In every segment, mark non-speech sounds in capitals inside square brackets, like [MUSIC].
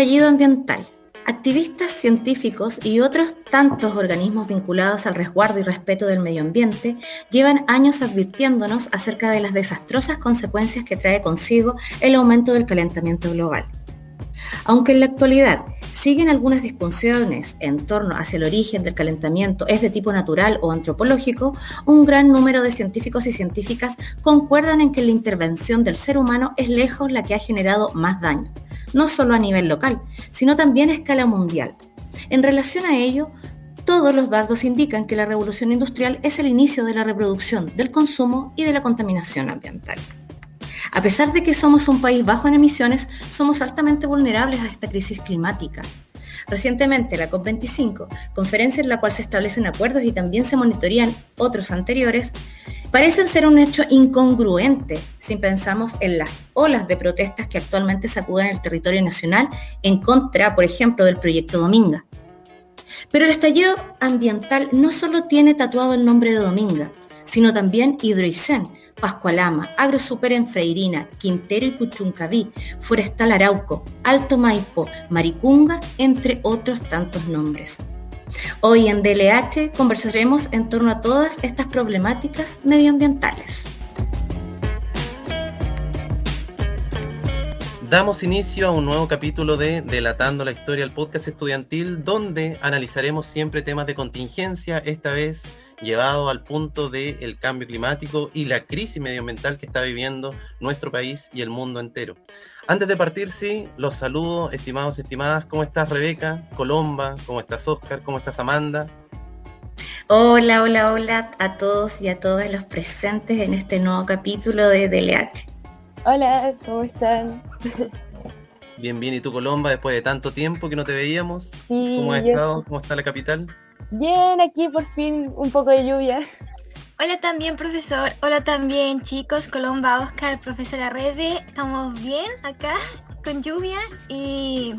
Estallido ambiental. Activistas científicos y otros tantos organismos vinculados al resguardo y respeto del medio ambiente llevan años advirtiéndonos acerca de las desastrosas consecuencias que trae consigo el aumento del calentamiento global. Aunque en la actualidad siguen algunas discusiones en torno hacia el origen del calentamiento es de tipo natural o antropológico, un gran número de científicos y científicas concuerdan en que la intervención del ser humano es lejos la que ha generado más daño, no solo a nivel local, sino también a escala mundial. En relación a ello, todos los datos indican que la revolución industrial es el inicio de la reproducción, del consumo y de la contaminación ambiental. A pesar de que somos un país bajo en emisiones, somos altamente vulnerables a esta crisis climática. Recientemente, la COP25, conferencia en la cual se establecen acuerdos y también se monitorean otros anteriores, parecen ser un hecho incongruente si pensamos en las olas de protestas que actualmente sacuden el territorio nacional en contra, por ejemplo, del proyecto Dominga. Pero el estallido ambiental no solo tiene tatuado el nombre de Dominga, sino también Hidroicén, Pascualama, AgroSuper en Freirina, Quintero y Puchuncaví, Forestal Arauco, Alto Maipo, Maricunga, entre otros tantos nombres. Hoy en DLH conversaremos en torno a todas estas problemáticas medioambientales. Damos inicio a un nuevo capítulo de Delatando la Historia, el podcast estudiantil, donde analizaremos siempre temas de contingencia, esta vez llevado al punto del cambio climático y la crisis medioambiental que está viviendo nuestro país y el mundo entero. Antes de partir, sí, los saludo, estimados y estimadas. ¿Cómo estás, Rebeca? Colomba, ¿cómo estás, Oscar? ¿Cómo estás, Amanda? Hola, hola, hola a todos y a todas los presentes en este nuevo capítulo de DLH. Hola, ¿cómo están? Bien, bien. ¿Y tú, Colomba, después de tanto tiempo que no te veíamos? ¿Cómo has estado? ¿Cómo está la capital? Bien, aquí por fin un poco de lluvia. Hola también, profesor. Hola también, chicos. Colomba, Oscar, profesora Rebe. Estamos bien acá con lluvia y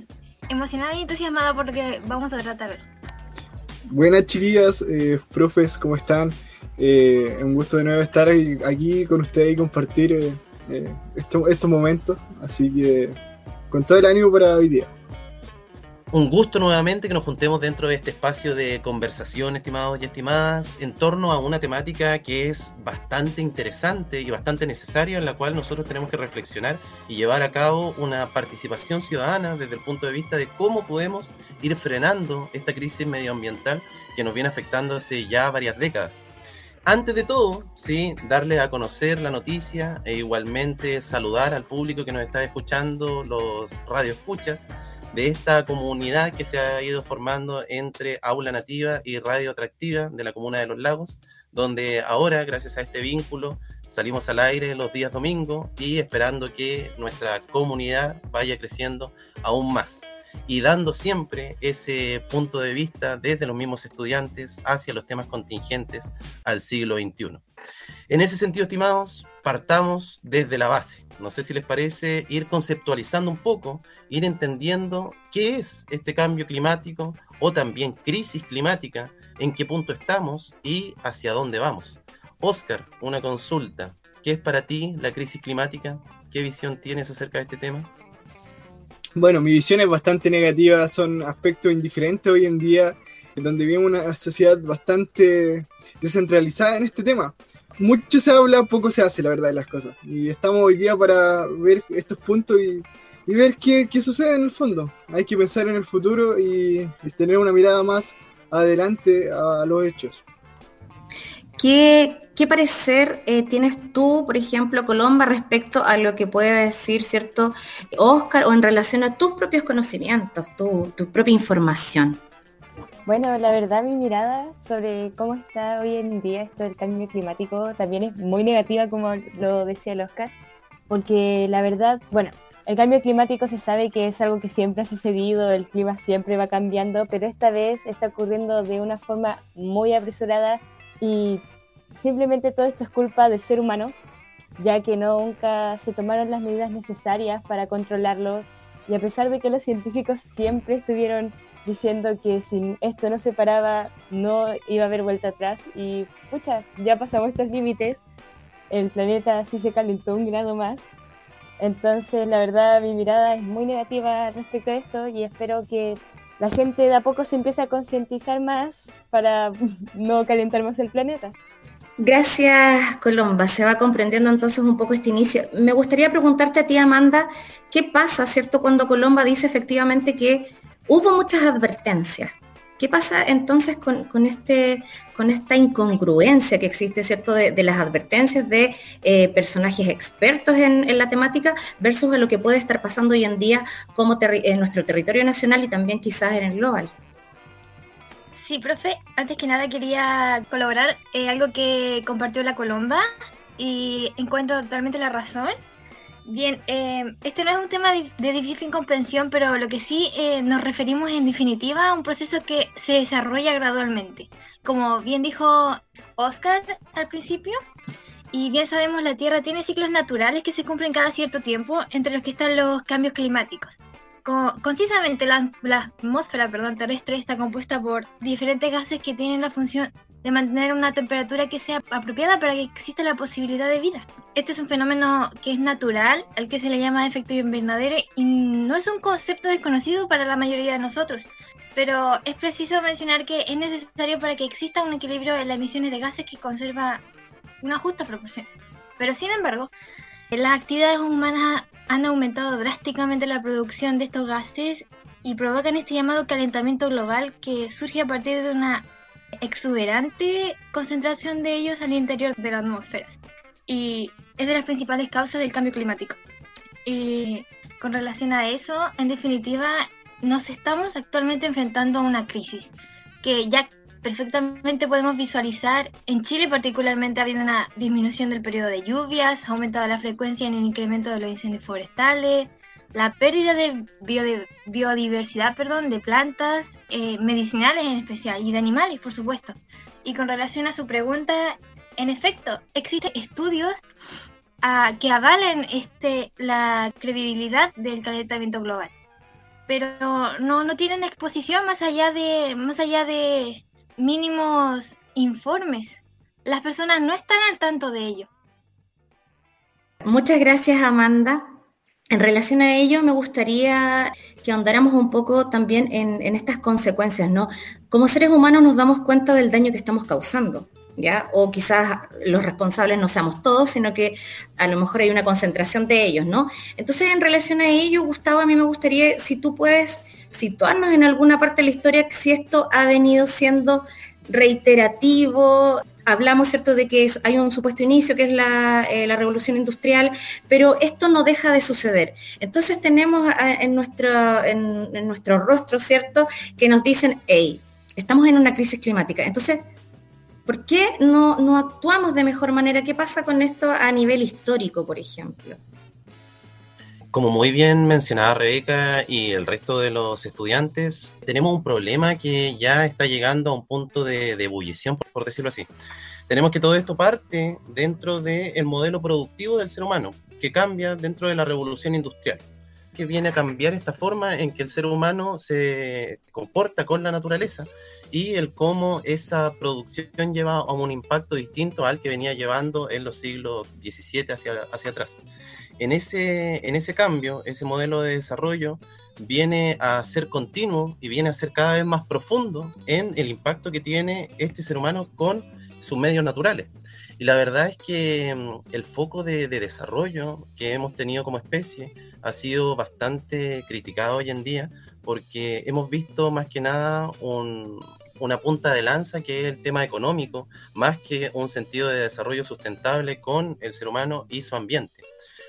emocionada y entusiasmada por lo que vamos a tratar hoy. Buenas chiquillas, eh, profes, ¿cómo están? Eh, un gusto de nuevo estar aquí con ustedes y compartir eh, eh, estos momentos. Así que con todo el ánimo para hoy día. Un gusto nuevamente que nos juntemos dentro de este espacio de conversación, estimados y estimadas, en torno a una temática que es bastante interesante y bastante necesaria, en la cual nosotros tenemos que reflexionar y llevar a cabo una participación ciudadana desde el punto de vista de cómo podemos ir frenando esta crisis medioambiental que nos viene afectando hace ya varias décadas. Antes de todo, sí, darle a conocer la noticia e igualmente saludar al público que nos está escuchando, los radioescuchas, de esta comunidad que se ha ido formando entre Aula Nativa y Radio Atractiva de la Comuna de Los Lagos, donde ahora, gracias a este vínculo, salimos al aire los días domingos y esperando que nuestra comunidad vaya creciendo aún más y dando siempre ese punto de vista desde los mismos estudiantes hacia los temas contingentes al siglo XXI. En ese sentido, estimados, partamos desde la base. No sé si les parece ir conceptualizando un poco, ir entendiendo qué es este cambio climático o también crisis climática, en qué punto estamos y hacia dónde vamos. Oscar, una consulta. ¿Qué es para ti la crisis climática? ¿Qué visión tienes acerca de este tema? Bueno, mi visión es bastante negativa, son aspectos indiferentes hoy en día, en donde vivimos una sociedad bastante descentralizada en este tema mucho se habla, poco se hace, la verdad de las cosas. Y estamos hoy día para ver estos puntos y, ver qué, sucede en el fondo. Hay que pensar en el futuro y, tener una mirada más adelante a los hechos. ¿Qué, parecer eh, tienes tú, por ejemplo, Colomba, respecto a lo que puede decir, ¿cierto, Oscar, o en relación a tus propios conocimientos, tu, tu propia información? Bueno, la verdad mi mirada sobre cómo está hoy en día esto del cambio climático también es muy negativa, como lo decía el Oscar, porque la verdad, bueno, el cambio climático se sabe que es algo que siempre ha sucedido, el clima siempre va cambiando, pero esta vez está ocurriendo de una forma muy apresurada y simplemente todo esto es culpa del ser humano, ya que nunca se tomaron las medidas necesarias para controlarlo. Y a pesar de que los científicos siempre estuvieron diciendo que si esto no se paraba no iba a haber vuelta atrás. Y pucha, ya pasamos estos límites, el planeta sí se calentó un grado más, Entonces, la verdad, mi mirada es muy negativa respecto a esto y espero que la gente de a poco se empiece a concientizar más para [LAUGHS] no calentar más el planeta. Gracias, Colomba. Se va comprendiendo entonces un poco este inicio. Me gustaría preguntarte a ti, Amanda, ¿qué pasa, cierto, cuando Colomba dice efectivamente que hubo muchas advertencias? ¿Qué pasa entonces con, este, con esta incongruencia que existe, ¿cierto?, de, las advertencias de eh, personajes expertos en, la temática versus a lo que puede estar pasando hoy en día como en nuestro territorio nacional y también quizás en el global. Sí, profe, antes que nada quería colaborar en algo que compartió la Colomba y encuentro totalmente la razón. Bien, eh, este no es un tema de, difícil comprensión, pero lo que sí eh, nos referimos en definitiva a un proceso que se desarrolla gradualmente. Como bien dijo Oscar al principio, y bien sabemos, la Tierra tiene ciclos naturales que se cumplen cada cierto tiempo, entre los que están los cambios climáticos concisamente la, atmósfera perdón, terrestre está compuesta por diferentes gases que tienen la función de mantener una temperatura que sea apropiada para que exista la posibilidad de vida. Este es un fenómeno que es natural, al que se le llama efecto invernadero y no es un concepto desconocido para la mayoría de nosotros. Pero es preciso mencionar que es necesario para que exista un equilibrio en las emisiones de gases que conserva una justa proporción. Pero sin embargo, las actividades humanas han aumentado drásticamente la producción de estos gases y provocan este llamado calentamiento global que surge a partir de una exuberante concentración de ellos al interior de la atmósfera. Y es de las principales causas del cambio climático. Y con relación a eso, en definitiva, nos estamos actualmente enfrentando a una crisis que ya perfectamente podemos visualizar. En Chile particularmente ha habido una disminución del periodo de lluvias, ha aumentado la frecuencia en el incremento de los incendios forestales, la pérdida de biodiversidad perdón, de plantas, eh, medicinales en especial, y de animales, por supuesto. Y con relación a su pregunta, en efecto, existen estudios ah, que avalen este, la credibilidad del calentamiento global. Pero no, no tienen exposición más allá de, más allá de, mínimos informes. Las personas no están al tanto de ello. Muchas gracias, Amanda. En relación a ello, me gustaría que ahondáramos un poco también en, en, estas consecuencias, ¿no? Como seres humanos nos damos cuenta del daño que estamos causando, O quizás los responsables no seamos todos, sino que a lo mejor hay una concentración de ellos, ¿no? Entonces, en relación a ello, Gustavo, a mí me gustaría, si tú puedes situarnos en alguna parte de la historia si esto ha venido siendo reiterativo. Hablamos, ¿cierto?, de que hay un supuesto inicio, que es eh, la, revolución industrial, pero esto no deja de suceder. Entonces tenemos en nuestro, en, nuestro rostro, ¿cierto?, que nos dicen, hey, estamos en una crisis climática. Entonces, ¿por qué no, no actuamos de mejor manera? ¿Qué pasa con esto a nivel histórico, por ejemplo? Como muy bien mencionaba Rebeca y el resto de los estudiantes, tenemos un problema que ya está llegando a un punto de, ebullición, por, decirlo así. Tenemos que todo esto parte dentro del modelo productivo del ser humano, que cambia dentro de la revolución industrial, que viene a cambiar esta forma en que el ser humano se comporta con la naturaleza y el cómo esa producción lleva a un impacto distinto al que venía llevando en los siglos XVII hacia, hacia atrás en ese, en ese cambio, ese modelo de desarrollo viene a ser continuo y viene a ser cada vez más profundo en el impacto que tiene este ser humano con sus medios naturales. Y la verdad es que mm, el foco de, desarrollo que hemos tenido como especie ha sido bastante criticado hoy en día porque hemos visto más que nada una punta de lanza que es el tema económico, más que un sentido de desarrollo sustentable con el ser humano y su ambiente.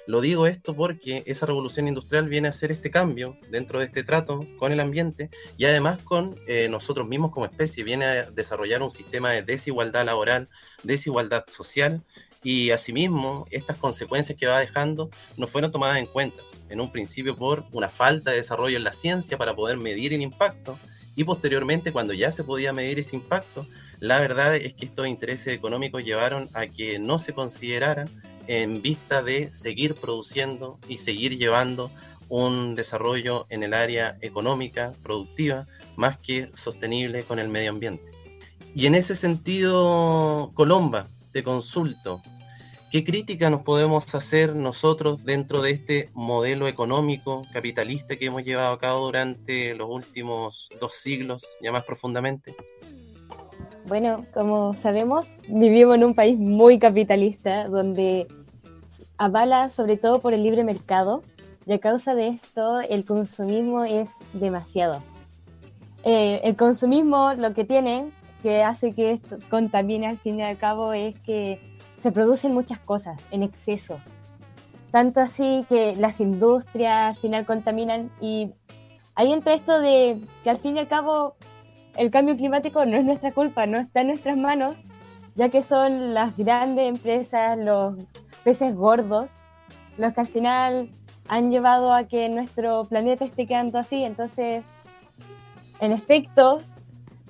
Lo digo esto porque esa revolución industrial viene a hacer este cambio dentro de este trato con el ambiente y además con eh, nosotros mismos como especie, viene a desarrollar un sistema de desigualdad laboral, desigualdad social y asimismo estas consecuencias que va dejando no fueron tomadas en cuenta en un principio por una falta de desarrollo en la ciencia para poder medir el impacto y posteriormente cuando ya se podía medir ese impacto, la verdad es que estos intereses económicos llevaron a que no se consideraran en vista de seguir produciendo y seguir llevando un desarrollo en el área económica, productiva, más que sostenible con el medio ambiente. Y en ese sentido, Colomba, te consulto, ¿Qué crítica nos podemos hacer nosotros dentro de este modelo económico capitalista que hemos llevado a cabo durante los últimos dos siglos, ya más profundamente? Bueno, como sabemos, vivimos en un país muy capitalista, donde avala sobre todo por el libre mercado, y a causa de esto el consumismo es demasiado. Eh, el consumismo lo que tiene, que hace que esto contamine al fin y al cabo, es que se producen muchas cosas en exceso. Tanto así que las industrias al final contaminan y ahí entra esto de que al fin y al cabo el cambio climático no es nuestra culpa, no está en nuestras manos, ya que son las grandes empresas, los peces gordos, los que al final han llevado a que nuestro planeta esté quedando así. Entonces, en efecto,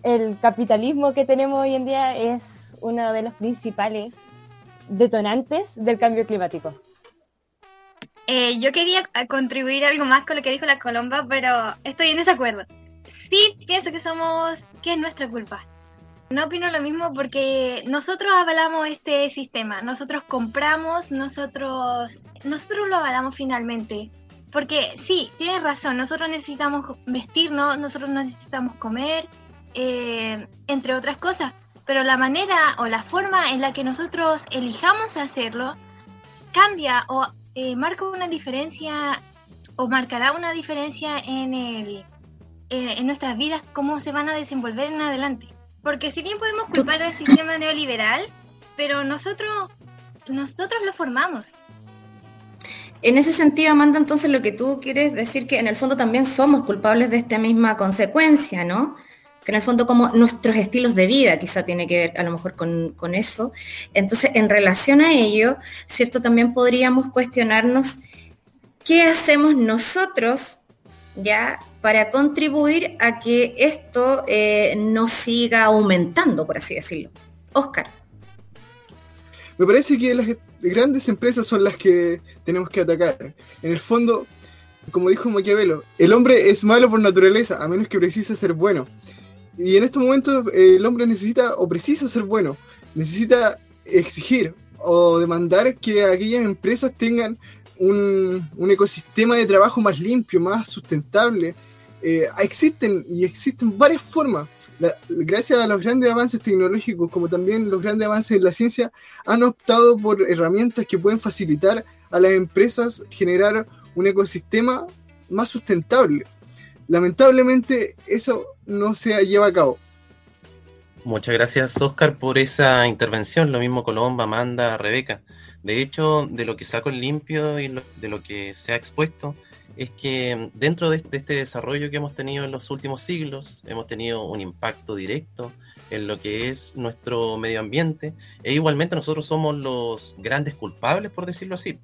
el capitalismo que tenemos hoy en día es uno de los principales detonantes del cambio climático. Eh, yo quería contribuir algo más con lo que dijo la Colomba, pero estoy en desacuerdo. Sí, pienso que somos, que es nuestra culpa. No opino lo mismo porque nosotros avalamos este sistema, nosotros compramos, nosotros, nosotros lo avalamos finalmente. Porque sí, tienes razón, nosotros necesitamos vestirnos, nosotros necesitamos comer, eh, entre otras cosas. Pero la manera o la forma en la que nosotros elijamos hacerlo cambia o eh, marca una diferencia o marcará una diferencia en, el, en nuestras vidas, cómo se van a desenvolver en adelante. Porque si bien podemos culpar al sistema neoliberal, pero nosotros, nosotros lo formamos. En ese sentido, Amanda, entonces lo que tú quieres decir que en el fondo también somos culpables de esta misma consecuencia, ¿no? que en el fondo como nuestros estilos de vida quizá tiene que ver a lo mejor con, con, eso. Entonces, en relación a ello, ¿cierto? También podríamos cuestionarnos qué hacemos nosotros ya para contribuir a que esto eh, no siga aumentando, por así decirlo. Oscar. Me parece que las grandes empresas son las que tenemos que atacar. En el fondo, como dijo Maquiavelo, el hombre es malo por naturaleza, a menos que precise ser bueno. Y en estos momentos el hombre necesita o precisa ser bueno, necesita exigir o demandar que aquellas empresas tengan un, ecosistema de trabajo más limpio, más sustentable, eh, existen y existen varias formas. gracias a los grandes avances tecnológicos, como también los grandes avances en la ciencia, han optado por herramientas que pueden facilitar a las empresas generar un ecosistema más sustentable. Lamentablemente eso no se lleva a cabo. Muchas gracias, Oscar, por esa intervención. Lo mismo Colomba, Amanda, Rebeca. De hecho, de lo que saco en limpio y de lo que se ha expuesto, es que dentro de, este desarrollo que hemos tenido en los últimos siglos, hemos tenido un impacto directo en lo que es nuestro medio ambiente, e igualmente nosotros somos los grandes culpables, por decirlo así.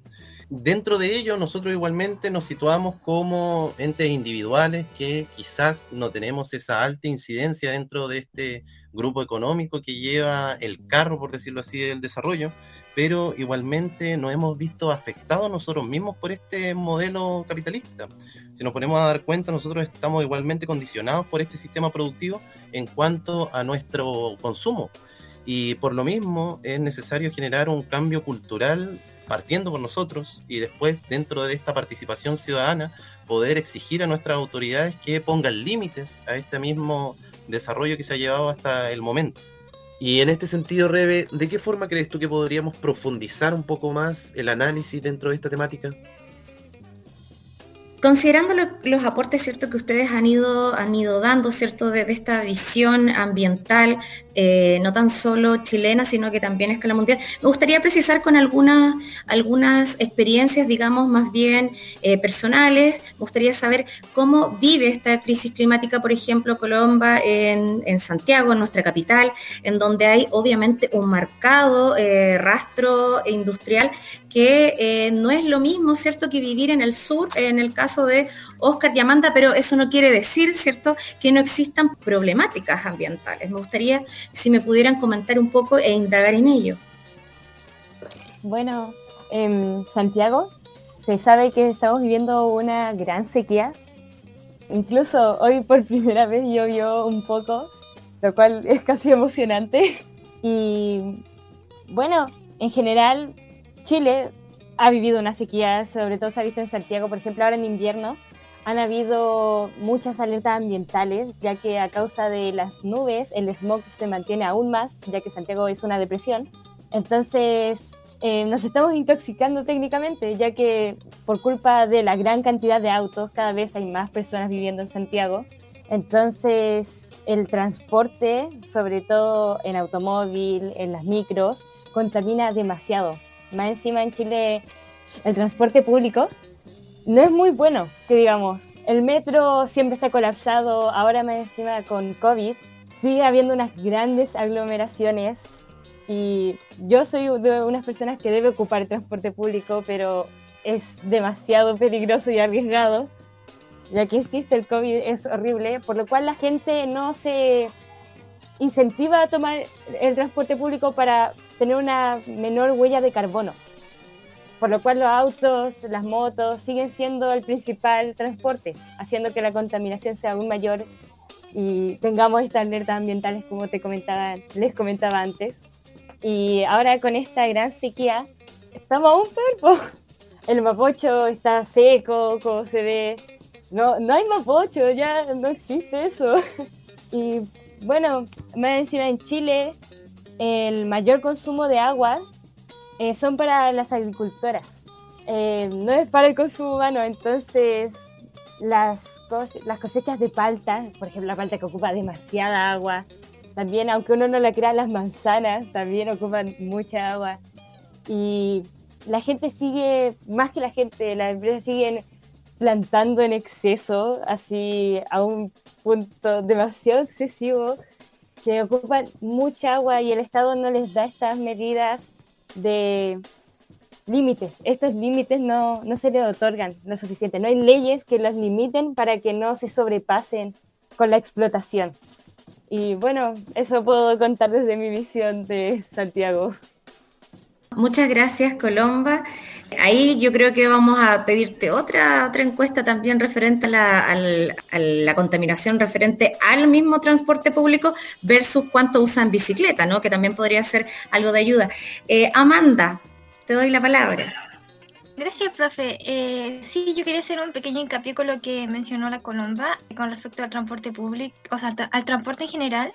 Dentro de ello, nosotros igualmente nos situamos como entes individuales que quizás no tenemos esa alta incidencia dentro de este grupo económico que lleva el carro, por decirlo así, del desarrollo, pero igualmente nos hemos visto afectados nosotros mismos por este modelo capitalista. Si nos ponemos a dar cuenta, nosotros estamos igualmente condicionados por este sistema productivo en cuanto a nuestro consumo. Y por lo mismo es necesario generar un cambio cultural partiendo por nosotros y después dentro de esta participación ciudadana poder exigir a nuestras autoridades que pongan límites a este mismo desarrollo que se ha llevado hasta el momento. Y en este sentido, Rebe, ¿de qué forma crees tú que podríamos profundizar un poco más el análisis dentro de esta temática? Considerando los aportes cierto que ustedes han ido, han ido dando cierto de, esta visión ambiental, eh, no tan solo chilena, sino que también a escala mundial, me gustaría precisar con algunas, algunas experiencias, digamos, más bien eh, personales. Me gustaría saber cómo vive esta crisis climática, por ejemplo, Colomba en, en Santiago, en nuestra capital, en donde hay obviamente un marcado eh, rastro industrial que eh, no es lo mismo, ¿cierto?, que vivir en el sur, en el caso de Oscar y Amanda, pero eso no quiere decir, ¿cierto?, que no existan problemáticas ambientales. Me gustaría si me pudieran comentar un poco e indagar en ello. Bueno, en Santiago se sabe que estamos viviendo una gran sequía. Incluso hoy por primera vez llovió un poco, lo cual [LAUGHS] es casi emocionante. Y bueno, en general Chile ha vivido una sequía, sobre todo se ha visto en Santiago, por ejemplo, ahora en invierno han habido muchas alertas ambientales, ya que a causa de las nubes el smog se mantiene aún más, ya que Santiago es una depresión. Entonces, eh, nos estamos intoxicando técnicamente, ya que por culpa de la gran cantidad de autos, cada vez hay más personas viviendo en Santiago. Entonces, el transporte, sobre todo en automóvil, en las micros, contamina demasiado. Más encima en Chile, el transporte público no es muy bueno, que digamos. El metro siempre está colapsado, ahora más encima con COVID, sigue habiendo unas grandes aglomeraciones y yo soy de unas personas que debe ocupar transporte público, pero es demasiado peligroso y arriesgado, ya que existe el COVID, es horrible, por lo cual la gente no se incentiva a tomar el transporte público para tener una menor huella de carbono. Por lo cual los autos, las motos siguen siendo el principal transporte, haciendo que la contaminación sea aún mayor y tengamos estas alertas ambientales como te comentaba, les comentaba antes. Y ahora con esta gran sequía, estamos aún peor. El mapocho está seco, como se ve. No, no hay mapocho, ya no existe eso. [LAUGHS] Y bueno, más encima en Chile, el mayor consumo de agua eh, son para las agricultoras. Eh, no es para el consumo humano, entonces las, las cosechas de palta, por ejemplo la palta que ocupa demasiada agua, también, aunque uno no la crea, las manzanas también ocupan mucha agua. Y la gente sigue, más que la gente, las empresas siguen plantando en exceso, así a un punto demasiado excesivo, que ocupan mucha agua y el Estado no les da estas medidas de límites. Estos límites no, no se les otorgan lo suficiente. No hay leyes que los limiten para que no se sobrepasen con la explotación. Y bueno, eso puedo contar desde mi visión de Santiago. Muchas gracias, Colomba. Ahí yo creo que vamos a pedirte otra, otra encuesta también referente a la, la, contaminación referente al mismo transporte público versus cuánto usan bicicleta, ¿no? Que también podría ser algo de ayuda. Eh, Amanda, te doy la palabra. Gracias, profe. Eh, sí, yo quería hacer un pequeño hincapié con lo que mencionó la Colomba con respecto al transporte público, o sea, al transporte en general.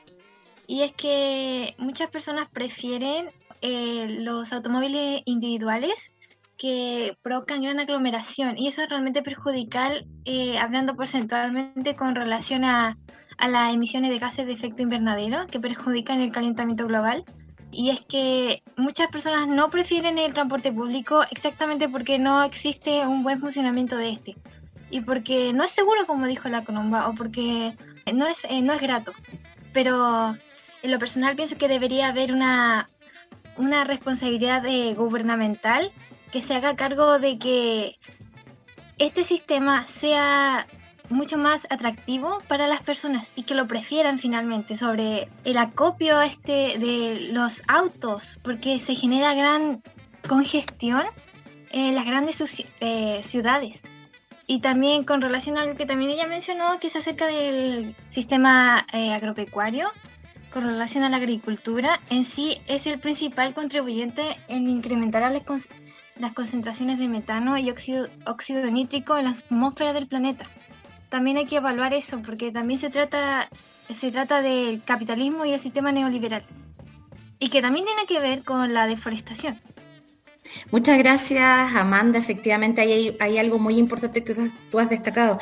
Y es que muchas personas prefieren eh, los automóviles individuales que provocan gran aglomeración y eso es realmente perjudicial eh, hablando porcentualmente con relación a, a las emisiones de gases de efecto invernadero que perjudican el calentamiento global y es que muchas personas no prefieren el transporte público exactamente porque no existe un buen funcionamiento de este y porque no es seguro como dijo la Colomba o porque no es, eh, no es grato. Pero en lo personal pienso que debería haber una, una responsabilidad eh, gubernamental que se haga cargo de que este sistema sea mucho más atractivo para las personas y que lo prefieran finalmente sobre el acopio este de los autos porque se genera gran congestión en las grandes eh, ciudades. Y también con relación a algo que también ella mencionó que es acerca del sistema eh, agropecuario con relación a la agricultura en sí es el principal contribuyente en incrementar las, concentraciones de metano y óxido, óxido nítrico en la atmósfera del planeta también hay que evaluar eso, porque también se trata, se trata del capitalismo y el sistema neoliberal. Y que también tiene que ver con la deforestación. Muchas gracias, Amanda. Efectivamente, hay, algo muy importante que tú has destacado.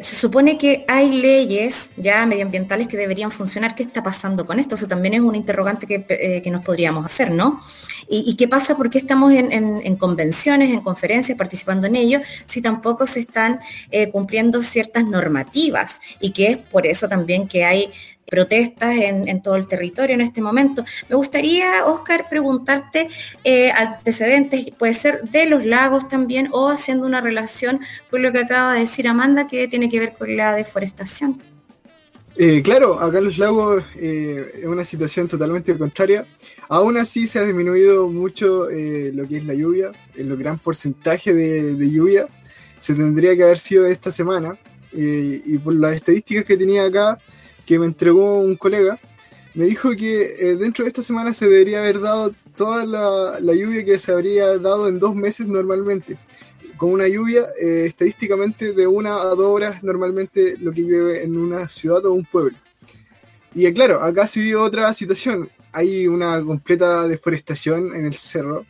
Se supone que hay leyes ya medioambientales que deberían funcionar. ¿Qué está pasando con esto? Eso también es un interrogante que, eh, nos podríamos hacer, ¿no? ¿Y, qué pasa? ¿Por qué estamos en, convenciones, en conferencias, participando en ello, si tampoco se están eh, cumpliendo ciertas normativas? Y que es por eso también que hay protestas en, todo el territorio en este momento. Me gustaría, Oscar, preguntarte eh, antecedentes, puede ser de los lagos también o haciendo una relación con lo que acaba de decir Amanda, que tiene que ver con la deforestación. Eh, claro, acá en los lagos eh, es una situación totalmente contraria. Aún así se ha disminuido mucho lo que es la lluvia, el gran porcentaje de, de, lluvia se tendría que haber sido esta semana. y por las estadísticas que tenía acá, que me entregó un colega, me dijo que eh, dentro de esta semana se debería haber dado toda la, lluvia que se habría dado en dos meses normalmente. Con una lluvia eh, estadísticamente de una a dos horas normalmente lo que llueve en una ciudad o un pueblo. Y claro, acá se vio otra situación. Hay una completa deforestación en el cerro.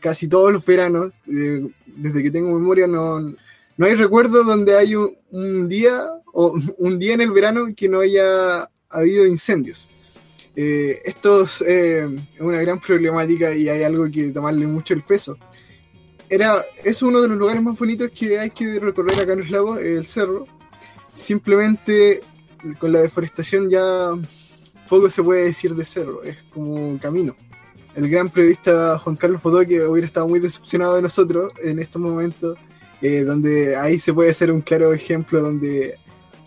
Casi todos los veranos, desde que tengo memoria, no, no hay recuerdo donde hay un, día o [LAUGHS] un día en el verano que no haya habido incendios. Eh, esto eh, es una gran problemática y hay algo que tomarle mucho el peso. Era, es uno de los lugares más bonitos que hay que recorrer acá en los lagos, el cerro. Simplemente con la deforestación ya poco se puede decir de cerro, es como un camino. El gran periodista Juan Carlos que hubiera estado muy decepcionado de nosotros en estos momentos eh, donde ahí se puede ser un claro ejemplo donde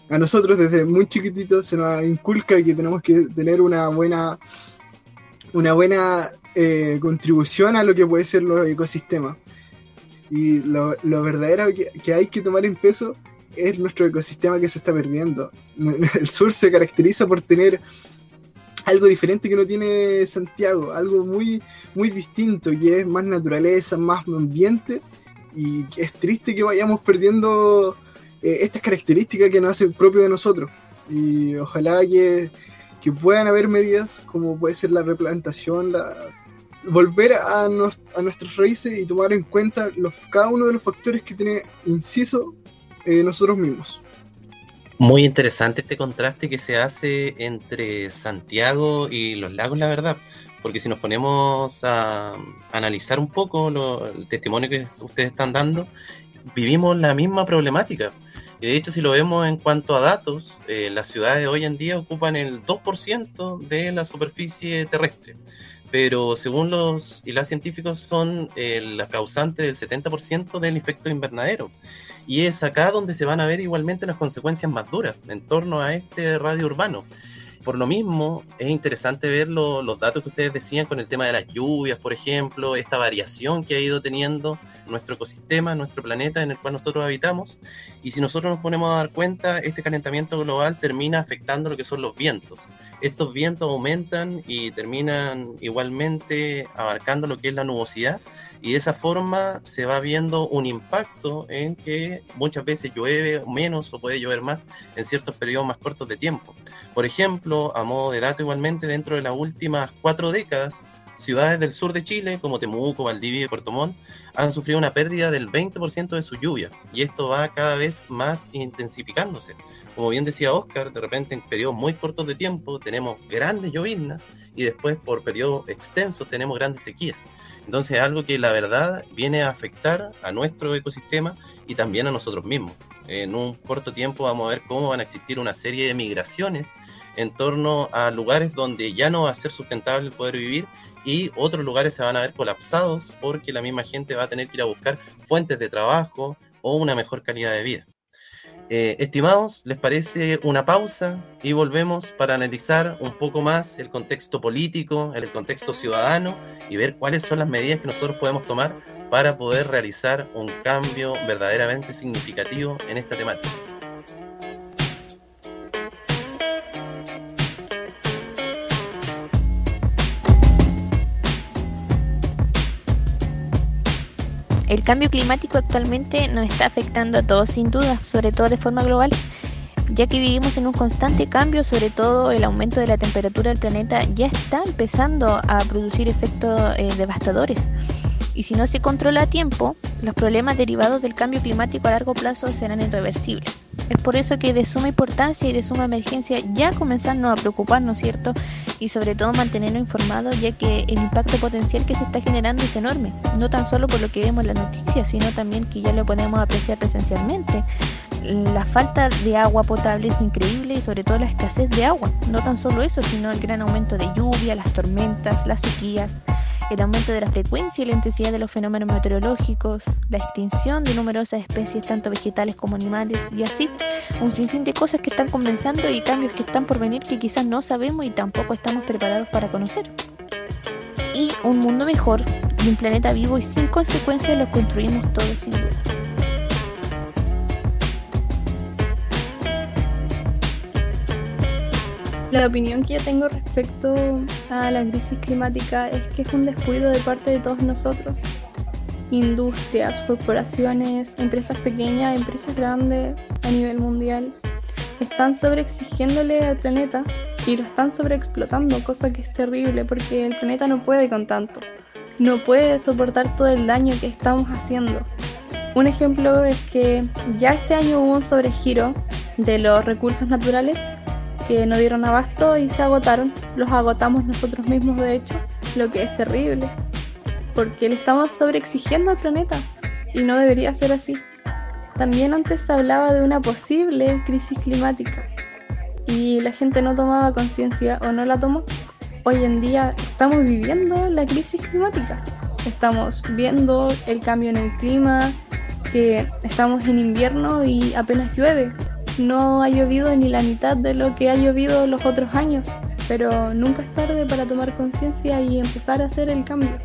a nosotros desde muy chiquititos se nos inculca que tenemos que tener una buena, una buena eh, contribución a lo que puede ser los ecosistemas. Y lo, lo verdadero que, hay que tomar en peso es nuestro ecosistema que se está perdiendo. [LAUGHS] El sur se caracteriza por tener algo diferente que no tiene Santiago, algo muy, muy distinto, que es más naturaleza, más ambiente y es triste que vayamos perdiendo eh, estas características que nos hacen propio de nosotros. Y ojalá que, que, puedan haber medidas como puede ser la replantación, la, volver a, a nuestras raíces y tomar en cuenta los, cada uno de los factores que tiene inciso eh, nosotros mismos. Muy interesante este contraste que se hace entre Santiago y los lagos, la verdad porque si nos ponemos a, analizar un poco el testimonio que ustedes están dando, vivimos la misma problemática. Y de hecho, si lo vemos en cuanto a datos, eh, las ciudades hoy en día ocupan el 2% de la superficie terrestre, pero según los y las científicos son eh, la causante del 70% del efecto invernadero. Y es acá donde se van a ver igualmente las consecuencias más duras en torno a este radio urbano por lo mismo, es interesante ver los datos que ustedes decían con el tema de las lluvias, por ejemplo, esta variación que ha ido teniendo nuestro ecosistema, nuestro planeta en el cual nosotros habitamos. Y si nosotros nos ponemos a dar cuenta, este calentamiento global termina afectando lo que son los vientos. Estos vientos aumentan y terminan igualmente abarcando lo que es la nubosidad y de esa forma se va viendo un impacto en que muchas veces llueve menos o puede llover más en ciertos periodos más cortos de tiempo. Por ejemplo, a modo de dato igualmente, dentro de las últimas cuatro décadas, ciudades del sur de Chile, como Temuco, Valdivia y Puerto Montt, han sufrido una pérdida del 20% de su lluvia y esto va cada vez más intensificándose. Como bien decía Oscar, de repente en periodos muy cortos de tiempo tenemos grandes lloviznas y después por periodos extensos tenemos grandes sequías. Entonces es algo que la verdad viene a afectar a nuestro ecosistema y también a nosotros mismos. En un corto tiempo vamos a ver cómo van a existir una serie de migraciones en torno a lugares donde ya no va a ser sustentable poder vivir y otros lugares se van a ver colapsados porque la misma gente va a tener que ir a buscar fuentes de trabajo o una mejor calidad de vida. Eh, estimados, ¿les parece una pausa? Y volvemos para analizar un poco más el contexto político, el contexto ciudadano y ver cuáles son las medidas que nosotros podemos tomar para poder realizar un cambio verdaderamente significativo en esta temática. El cambio climático actualmente nos está afectando a todos sin duda, sobre todo de forma global, ya que vivimos en un constante cambio, sobre todo el aumento de la temperatura del planeta ya está empezando a producir efectos eh, devastadores. Y si no se controla a tiempo, los problemas derivados del cambio climático a largo plazo serán irreversibles. Es por eso que de suma importancia y de suma emergencia ya comenzarnos a preocuparnos, ¿cierto? Y sobre todo mantenernos informados, ya que el impacto potencial que se está generando es enorme, no tan solo por lo que vemos en las noticias, sino también que ya lo podemos apreciar presencialmente. La falta de agua potable es increíble y sobre todo la escasez de agua. No tan solo eso, sino el gran aumento de lluvia, las tormentas, las sequías, el aumento de la frecuencia y la intensidad de los fenómenos meteorológicos, la extinción de numerosas especies, tanto vegetales como animales, y así un sinfín de cosas que están comenzando y cambios que están por venir que quizás no sabemos y tampoco estamos preparados para conocer. Y un mundo mejor y un planeta vivo y sin consecuencias los construimos todos sin duda. La opinión que yo tengo respecto a la crisis climática es que es un descuido de parte de todos nosotros. Industrias, corporaciones, empresas pequeñas, empresas grandes a nivel mundial están sobreexigiéndole al planeta y lo están sobreexplotando, cosa que es terrible porque el planeta no puede con tanto. No puede soportar todo el daño que estamos haciendo. Un ejemplo es que ya este año hubo un sobregiro de los recursos naturales que no dieron abasto y se agotaron. Los agotamos nosotros mismos, de hecho, lo que es terrible, porque le estamos sobreexigiendo al planeta y no debería ser así. También antes se hablaba de una posible crisis climática y la gente no tomaba conciencia o no la tomó. Hoy en día estamos viviendo la crisis climática. Estamos viendo el cambio en el clima, que estamos en invierno y apenas llueve no ha llovido ni la mitad de lo que ha llovido los otros años, pero nunca es tarde para tomar conciencia y empezar a hacer el cambio.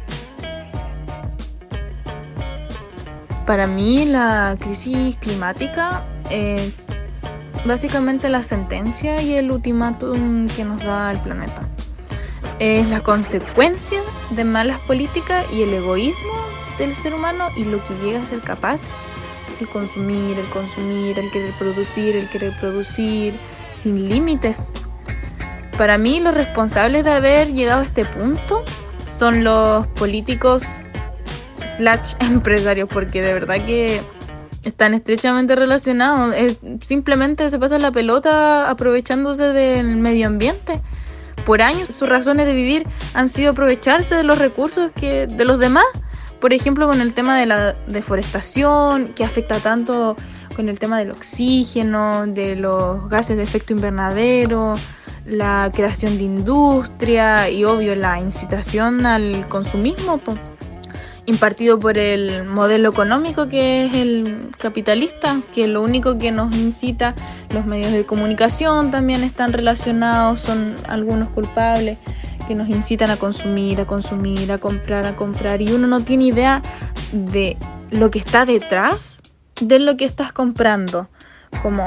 Para mí la crisis climática es básicamente la sentencia y el ultimátum que nos da el planeta. Es la consecuencia de malas políticas y el egoísmo del ser humano y lo que llega a ser capaz el consumir, el consumir, el querer producir, el querer producir, sin límites. Para mí los responsables de haber llegado a este punto son los políticos slash [LAUGHS] empresarios, porque de verdad que están estrechamente relacionados. simplemente se pasa la pelota aprovechándose del medio ambiente. Por años sus razones de vivir han sido aprovecharse de los recursos que de los demás por ejemplo, con el tema de la deforestación, que afecta tanto con el tema del oxígeno, de los gases de efecto invernadero, la creación de industria y obvio la incitación al consumismo impartido por el modelo económico que es el capitalista, que lo único que nos incita, los medios de comunicación también están relacionados, son algunos culpables que nos incitan a consumir, a consumir, a comprar, a comprar, y uno no tiene idea de lo que está detrás de lo que estás comprando, como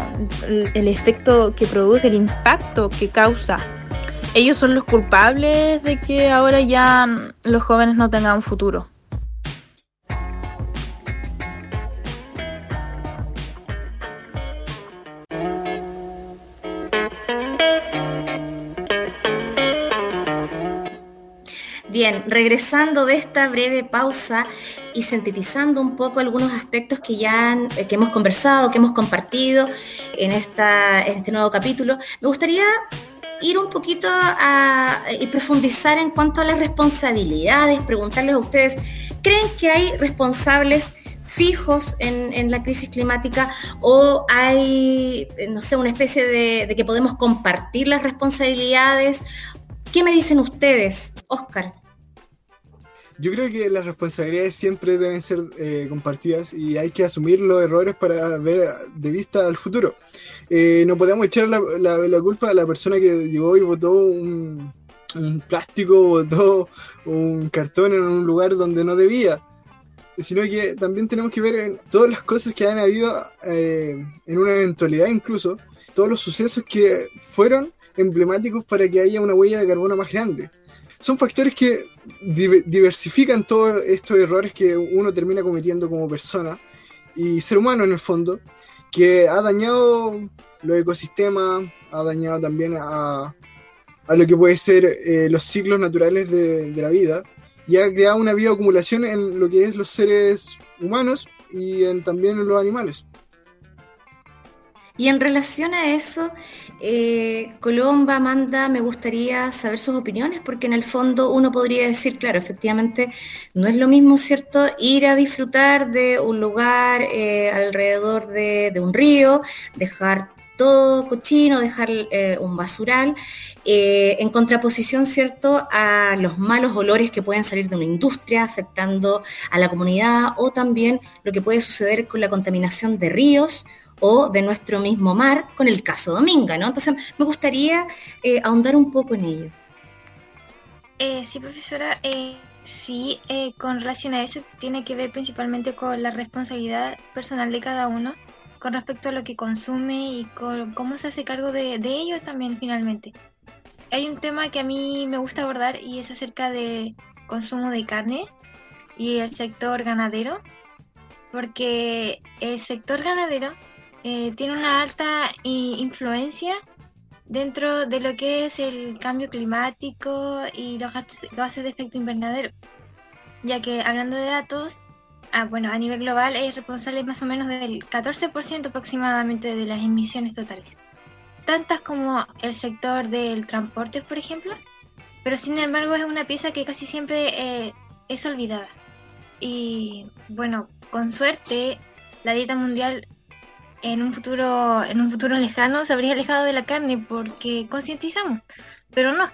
el, efecto que produce, el impacto que causa. Ellos son los culpables de que ahora ya los jóvenes no tengan futuro. Bien, regresando de esta breve pausa y sintetizando un poco algunos aspectos que ya eh, que hemos conversado, que hemos compartido en, este nuevo capítulo, me gustaría ir un poquito a, y profundizar en cuanto a las responsabilidades, preguntarles a ustedes, ¿creen que hay responsables fijos en, la crisis climática o hay, no sé, una especie de, de que podemos compartir las responsabilidades? ¿Qué me dicen ustedes, Oscar? Yo creo que las responsabilidades siempre deben ser eh, compartidas y hay que asumir los errores para ver de vista al futuro. Eh, no podemos echar la, la, culpa a la persona que llegó y botó un, plástico, botó un cartón en un lugar donde no debía, sino que también tenemos que ver en todas las cosas que han habido eh, en una eventualidad incluso, todos los sucesos que fueron emblemáticos para que haya una huella de carbono más grande son factores que diversifican todos estos errores que uno termina cometiendo como persona y ser humano en el fondo, que ha dañado los ecosistemas, ha dañado también a, lo que puede ser eh, los ciclos naturales de, la vida y ha creado una bioacumulación en lo que es los seres humanos y también en los animales. Y en relación a eso, eh, Colomba, Amanda, me gustaría saber sus opiniones, porque en el fondo uno podría decir, claro, efectivamente, no es lo mismo, ¿cierto?, ir a disfrutar de un lugar eh, alrededor de, un río, dejar todo cochino, dejar eh, un basural, en contraposición, ¿cierto?, a los malos olores que pueden salir de una industria afectando a la comunidad o también lo que puede suceder con la contaminación de ríos o de nuestro mismo mar con el caso Dominga, ¿no? Entonces me gustaría eh, ahondar un poco en ello. Eh, sí, profesora, eh, sí, con relación a eso tiene que ver principalmente con la responsabilidad personal de cada uno con respecto a lo que consume y con cómo se hace cargo de, de ellos también finalmente. hay un tema que a mí me gusta abordar y es acerca de consumo de carne y el sector ganadero, porque el sector ganadero eh, tiene una alta influencia dentro de lo que es el cambio climático y los gases de efecto invernadero, ya que hablando de datos, ah, bueno, a nivel global es responsable más o menos del 14% aproximadamente de las emisiones totales, tantas como el sector del transporte, por ejemplo, pero sin embargo es una pieza que casi siempre eh, es olvidada. Y bueno, con suerte, la dieta mundial en un futuro, en un futuro lejano se habría alejado de la carne porque concientizamos, pero no.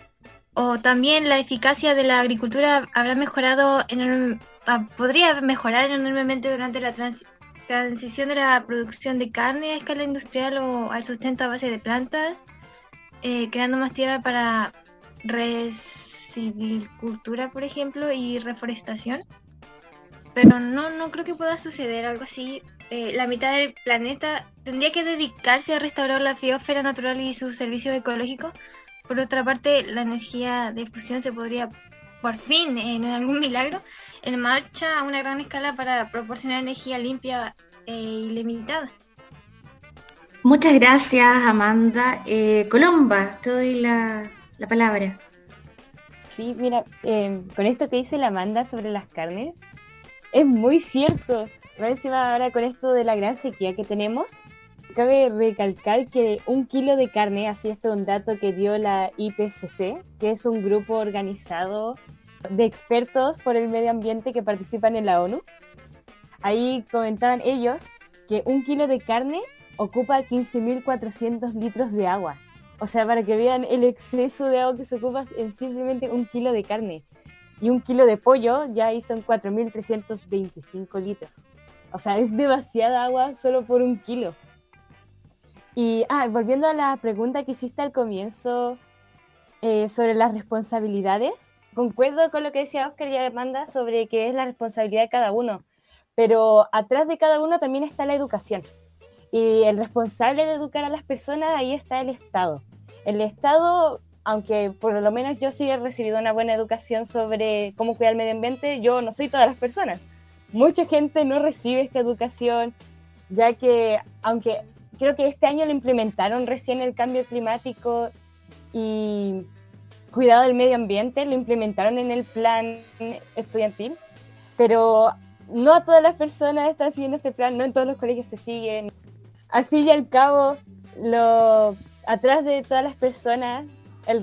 O también la eficacia de la agricultura habrá mejorado, en ah, podría mejorar enormemente durante la transición de la producción de carne a escala industrial o al sustento a base de plantas, eh, creando más tierra para recivilicultura, por ejemplo, y reforestación. Pero no, no creo que pueda suceder algo así. Eh, la mitad del planeta tendría que dedicarse a restaurar la biosfera natural y sus servicios ecológicos. Por otra parte, la energía de fusión se podría, por fin, en algún milagro, en marcha a una gran escala para proporcionar energía limpia e ilimitada. Muchas gracias, Amanda. Eh, Colomba, te doy la, la palabra. Sí, mira, eh, con esto que dice la Amanda sobre las carnes, es muy cierto. Encima ahora con esto de la gran sequía que tenemos, cabe recalcar que un kilo de carne, así esto es un dato que dio la IPCC, que es un grupo organizado de expertos por el medio ambiente que participan en la ONU. Ahí comentaban ellos que un kilo de carne ocupa 15.400 litros de agua. O sea, para que vean el exceso de agua que se ocupa en simplemente un kilo de carne y un kilo de pollo ya ahí son 4.325 litros. O sea, es demasiada agua solo por un kilo. Y, ah, volviendo a la pregunta que hiciste al comienzo eh, sobre las responsabilidades, concuerdo con lo que decía Oscar y Amanda sobre que es la responsabilidad de cada uno, pero atrás de cada uno también está la educación. Y el responsable de educar a las personas, ahí está el Estado. El Estado aunque por lo menos yo sí he recibido una buena educación sobre cómo cuidar el medio ambiente, yo no soy todas las personas. Mucha gente no recibe esta educación, ya que, aunque creo que este año lo implementaron recién el cambio climático y cuidado del medio ambiente, lo implementaron en el plan estudiantil, pero no a todas las personas están siguiendo este plan, no en todos los colegios se siguen. Al fin y al cabo, lo, atrás de todas las personas el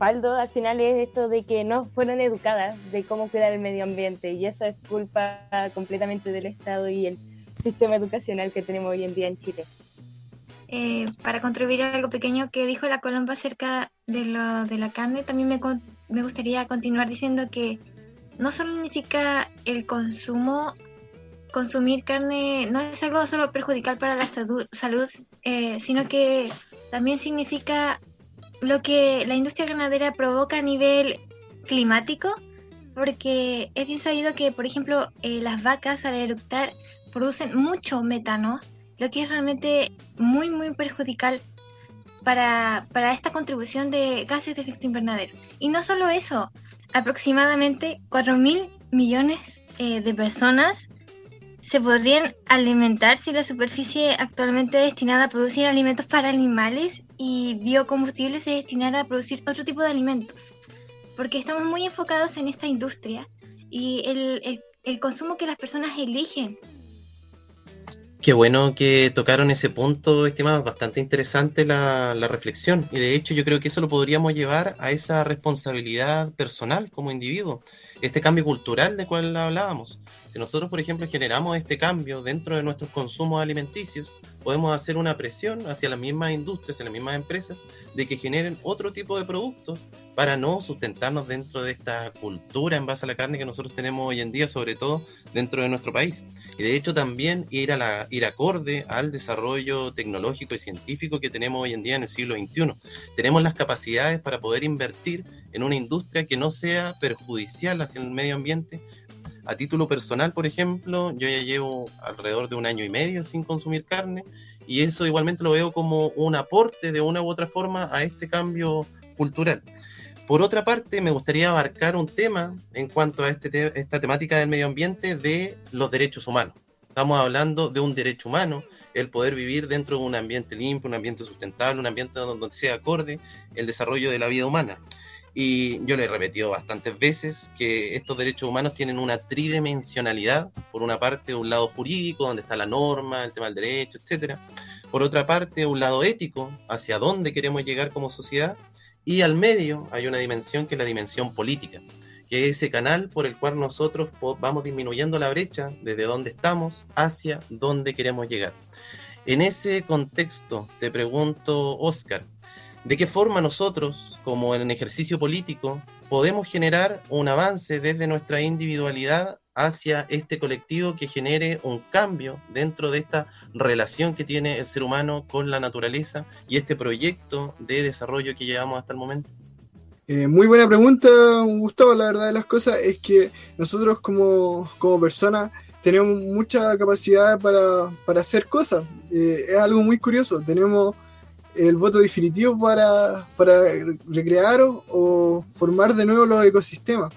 respaldo al final es esto de que no fueron educadas de cómo cuidar el medio ambiente y eso es culpa completamente del Estado y el sistema educacional que tenemos hoy en día en Chile. Eh, para contribuir a algo pequeño que dijo la Colomba acerca de, lo, de la carne, también me, me gustaría continuar diciendo que no solo significa el consumo, consumir carne no es algo solo perjudicial para la salud, eh, sino que también significa lo que la industria ganadera provoca a nivel climático, porque es bien sabido que, por ejemplo, eh, las vacas al eructar producen mucho metano, lo que es realmente muy, muy perjudicial para, esta contribución de gases de efecto invernadero. Y no solo eso, aproximadamente 4 mil millones eh, de personas se podrían alimentar si la superficie actualmente destinada a producir alimentos para animales y biocombustible se destinara a producir otro tipo de alimentos. Porque estamos muy enfocados en esta industria y el, el, consumo que las personas eligen. Qué bueno que tocaron ese punto, estimados. Bastante interesante la, la, reflexión. Y de hecho yo creo que eso lo podríamos llevar a esa responsabilidad personal como individuo. Este cambio cultural de cual hablábamos. Si nosotros, por ejemplo, generamos este cambio dentro de nuestros consumos alimenticios, podemos hacer una presión hacia las mismas industrias, hacia las mismas empresas, de que generen otro tipo de productos para no sustentarnos dentro de esta cultura en base a la carne que nosotros tenemos hoy en día, sobre todo dentro de nuestro país. Y de hecho también ir, a la, ir acorde al desarrollo tecnológico y científico que tenemos hoy en día en el siglo XXI. Tenemos las capacidades para poder invertir en una industria que no sea perjudicial hacia el medio ambiente, a título personal, por ejemplo, yo ya llevo alrededor de un año y medio sin consumir carne y eso igualmente lo veo como un aporte de una u otra forma a este cambio cultural. Por otra parte, me gustaría abarcar un tema en cuanto a este esta temática del medio ambiente de los derechos humanos. Estamos hablando de un derecho humano, el poder vivir dentro de un ambiente limpio, un ambiente sustentable, un ambiente donde sea acorde el desarrollo de la vida humana. Y yo le he repetido bastantes veces que estos derechos humanos tienen una tridimensionalidad. Por una parte, un lado jurídico, donde está la norma, el tema del derecho, etc. Por otra parte, un lado ético, hacia dónde queremos llegar como sociedad. Y al medio hay una dimensión que es la dimensión política, que es ese canal por el cual nosotros vamos disminuyendo la brecha desde donde estamos hacia dónde queremos llegar. En ese contexto, te pregunto, Oscar, ¿de qué forma nosotros, como en ejercicio político, podemos generar un avance desde nuestra individualidad hacia este colectivo que genere un cambio dentro de esta relación que tiene el ser humano con la naturaleza y este proyecto de desarrollo que llevamos hasta el momento? Eh, muy buena pregunta, Gustavo. La verdad de las cosas es que nosotros como, como personas tenemos mucha capacidad para, para hacer cosas. Eh, es algo muy curioso. Tenemos el voto definitivo para, para recrear o, formar de nuevo los ecosistemas.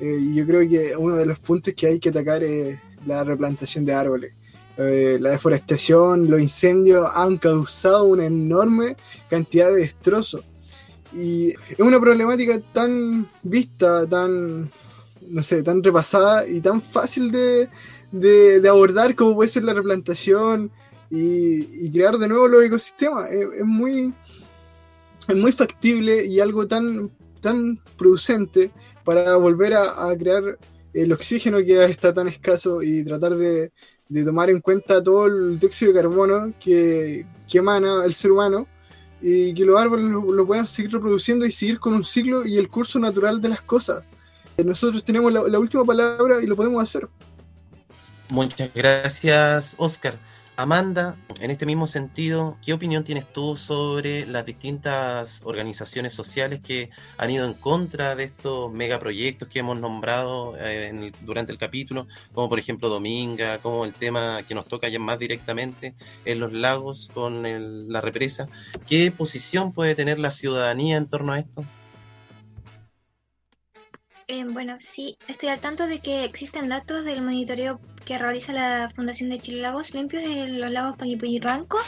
Eh, yo creo que uno de los puntos que hay que atacar es la replantación de árboles. Eh, la deforestación, los incendios han causado una enorme cantidad de destrozos. Y es una problemática tan vista, tan, no sé, tan repasada y tan fácil de, de, abordar como puede ser la replantación y, crear de nuevo los ecosistemas. Es, muy, es muy factible y algo tan, tan producente para volver a, crear el oxígeno que está tan escaso y tratar de, tomar en cuenta todo el dióxido de carbono que, emana el ser humano y que los árboles lo, puedan seguir reproduciendo y seguir con un ciclo y el curso natural de las cosas. Nosotros tenemos la, la última palabra y lo podemos hacer. Muchas gracias, Oscar. Amanda, en este mismo sentido, ¿qué opinión tienes tú sobre las distintas organizaciones sociales que han ido en contra de estos megaproyectos que hemos nombrado eh, durante el capítulo, como por ejemplo Dominga, como el tema que nos toca ya más directamente en los lagos con la represa? ¿Qué posición puede tener la ciudadanía en torno a esto? Bueno, sí, estoy al tanto de que existen datos del monitoreo que realiza la Fundación de Chile Lagos Limpios en los lagos Panguipulli y Ranco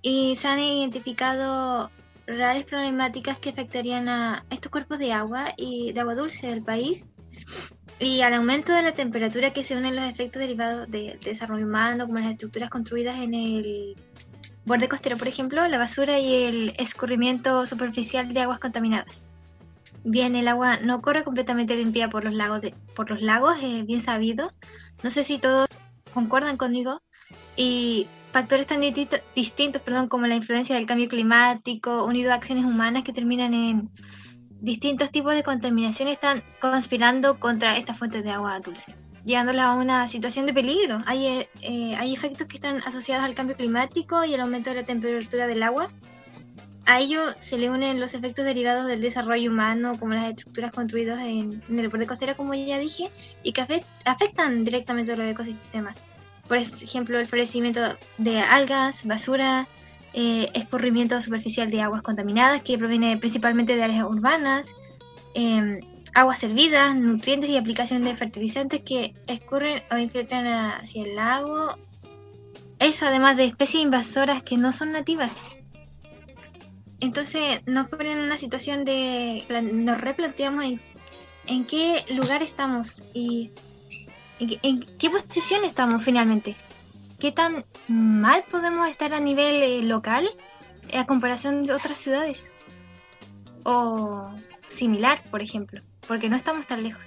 y se han identificado reales problemáticas que afectarían a estos cuerpos de agua y de agua dulce del país y al aumento de la temperatura que se unen los efectos derivados del desarrollo humano, como las estructuras construidas en el borde costero, por ejemplo, la basura y el escurrimiento superficial de aguas contaminadas. Bien, el agua no corre completamente limpia por los lagos, por los lagos, es bien sabido. No sé si todos concuerdan conmigo. Y factores tan distintos, perdón, como la influencia del cambio climático, unido a acciones humanas que terminan en distintos tipos de contaminación, están conspirando contra estas fuentes de agua dulce, llevándola a una situación de peligro. Hay, eh, hay efectos que están asociados al cambio climático y el aumento de la temperatura del agua a ello se le unen los efectos derivados del desarrollo humano, como las estructuras construidas en, el borde costero, como ya dije, y que afectan directamente a los ecosistemas. Por ejemplo, el florecimiento de algas, basura, eh, escurrimiento superficial de aguas contaminadas, que proviene principalmente de áreas urbanas, em, aguas servidas, nutrientes y aplicación de fertilizantes que escurren o infiltran hacia el lago. Eso además de especies invasoras que no son nativas entonces nos ponen en una situación de, nos replanteamos en, qué lugar estamos y en, qué posición estamos finalmente. ¿Qué tan mal podemos estar a nivel eh, local a comparación de otras ciudades? O similar, por ejemplo, porque no estamos tan lejos.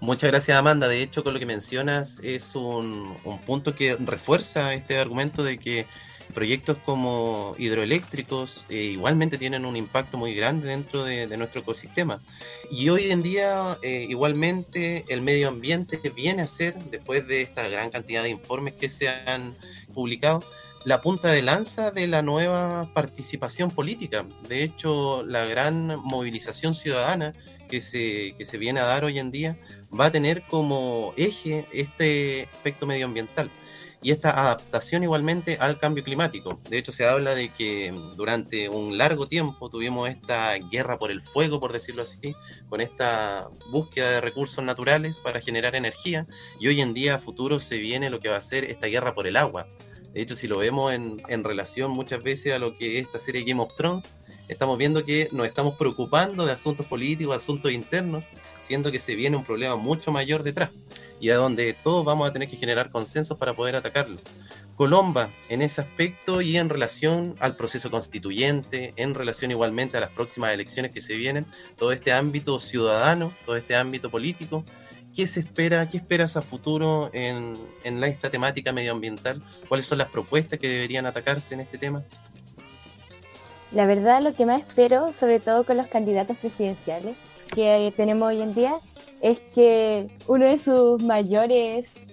Muchas gracias Amanda. De hecho, con lo que mencionas es un, un punto que refuerza este argumento de que proyectos como hidroeléctricos eh, igualmente tienen un impacto muy grande dentro de, nuestro ecosistema. Y hoy en día eh, igualmente el medio ambiente viene a ser, después de esta gran cantidad de informes que se han publicado, la punta de lanza de la nueva participación política. De hecho, la gran movilización ciudadana que se, que se viene a dar hoy en día va a tener como eje este aspecto medioambiental. Y esta adaptación igualmente al cambio climático. De hecho, se habla de que durante un largo tiempo tuvimos esta guerra por el fuego, por decirlo así, con esta búsqueda de recursos naturales para generar energía, y hoy en día a futuro se viene lo que va a ser esta guerra por el agua. De hecho, si lo vemos en, en relación muchas veces a lo que es esta serie Game of Thrones, estamos viendo que nos estamos preocupando de asuntos políticos, asuntos internos, siendo que se viene un problema mucho mayor detrás y a donde todos vamos a tener que generar consensos para poder atacarlo. Colomba, en ese aspecto y en relación al proceso constituyente, en relación igualmente a las próximas elecciones que se vienen, todo este ámbito ciudadano, todo este ámbito político, ¿qué se espera, qué esperas a futuro en, en esta temática medioambiental? ¿Cuáles son las propuestas que deberían atacarse en este tema? La verdad, lo que más espero, sobre todo con los candidatos presidenciales que tenemos hoy en día, es que uno de sus mayores,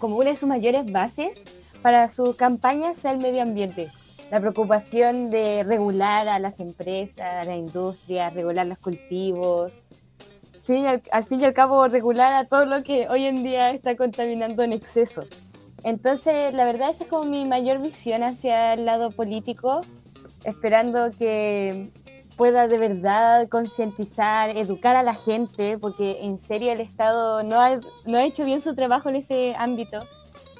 como una de sus mayores bases para su campaña sea el medio ambiente. La preocupación de regular a las empresas, a la industria, regular los cultivos, al, al fin y al cabo regular a todo lo que hoy en día está contaminando en exceso. Entonces, la verdad, esa es como mi mayor visión hacia el lado político esperando que pueda de verdad concientizar, educar a la gente, porque en serio el Estado no ha, no ha hecho bien su trabajo en ese ámbito,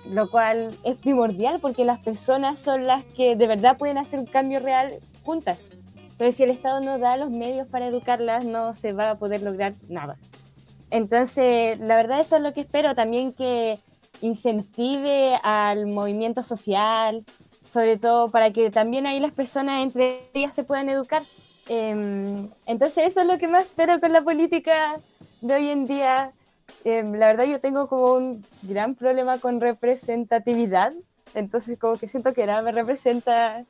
lo cual es primordial porque las personas son las que de verdad pueden hacer un cambio real juntas. Pero si el Estado no da los medios para educarlas, no se va a poder lograr nada. Entonces, la verdad eso es lo que espero, también que incentive al movimiento social, sobre todo para que también ahí las personas entre ellas se puedan educar. Em, entonces eso es lo que más espero con la política de hoy en día. Em, la verdad yo tengo como un gran problema con representatividad, entonces como que siento que nada me representa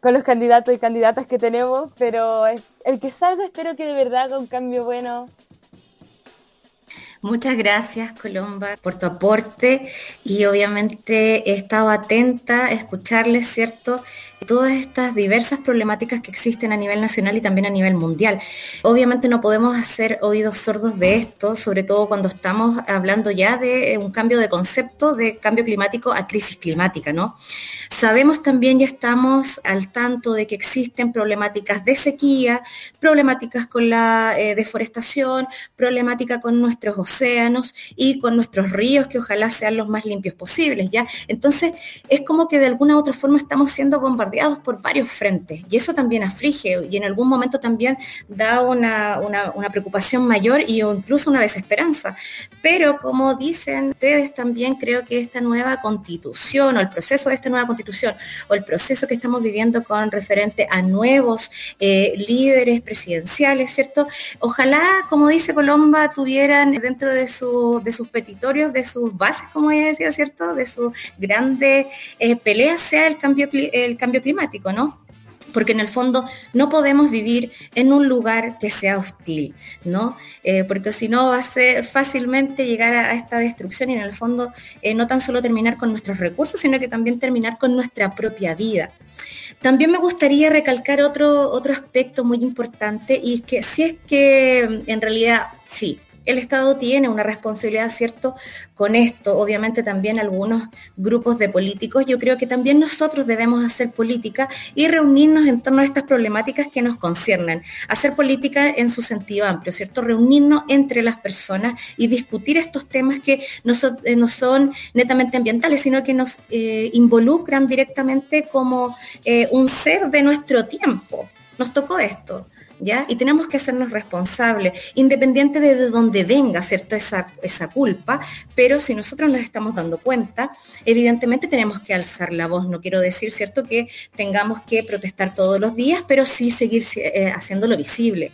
con los candidatos y candidatas que tenemos, pero el que salga espero que de verdad haga un cambio bueno Muchas gracias, Colomba, por tu aporte y obviamente he estado atenta a escucharles, ¿cierto? Todas estas diversas problemáticas que existen a nivel nacional y también a nivel mundial. Obviamente no podemos hacer oídos sordos de esto, sobre todo cuando estamos hablando ya de un cambio de concepto de cambio climático a crisis climática, ¿no? Sabemos también y estamos al tanto de que existen problemáticas de sequía, problemáticas con la eh, deforestación, problemática con nuestros océanos y con nuestros ríos, que ojalá sean los más limpios posibles, ¿ya? Entonces, es como que de alguna u otra forma estamos siendo bombardeados por varios frentes y eso también aflige y en algún momento también da una, una preocupación mayor y incluso una desesperanza. Pero como dicen ustedes también, creo que esta nueva constitución o el proceso de esta nueva constitución o el proceso que estamos viviendo con referente a nuevos eh, líderes presidenciales, ¿cierto? Ojalá, como dice Colomba, tuvieran dentro de, su, de sus petitorios, de sus bases, como ella decía, ¿cierto? De sus grandes eh, peleas sea el cambio, el cambio climático, ¿no? porque en el fondo no podemos vivir en un lugar que sea hostil, ¿no? Eh, porque si no va a ser fácilmente llegar a, esta destrucción y en el fondo eh, no tan solo terminar con nuestros recursos, sino que también terminar con nuestra propia vida. También me gustaría recalcar otro, otro aspecto muy importante y es que si es que en realidad sí, el Estado tiene una responsabilidad, ¿cierto?, con esto. Obviamente también algunos grupos de políticos. Yo creo que también nosotros debemos hacer política y reunirnos en torno a estas problemáticas que nos conciernen. Hacer política en su sentido amplio, ¿cierto? Reunirnos entre las personas y discutir estos temas que no son, eh, netamente ambientales, sino que nos eh, involucran directamente como eh, un ser de nuestro tiempo. Nos tocó esto. Y tenemos que hacernos responsables, independiente de dónde venga, ¿cierto? Esa, esa culpa, pero si nosotros nos estamos dando cuenta, evidentemente tenemos que alzar la voz. No quiero decir, ¿cierto?, que tengamos que protestar todos los días, pero sí seguir eh, haciéndolo visible.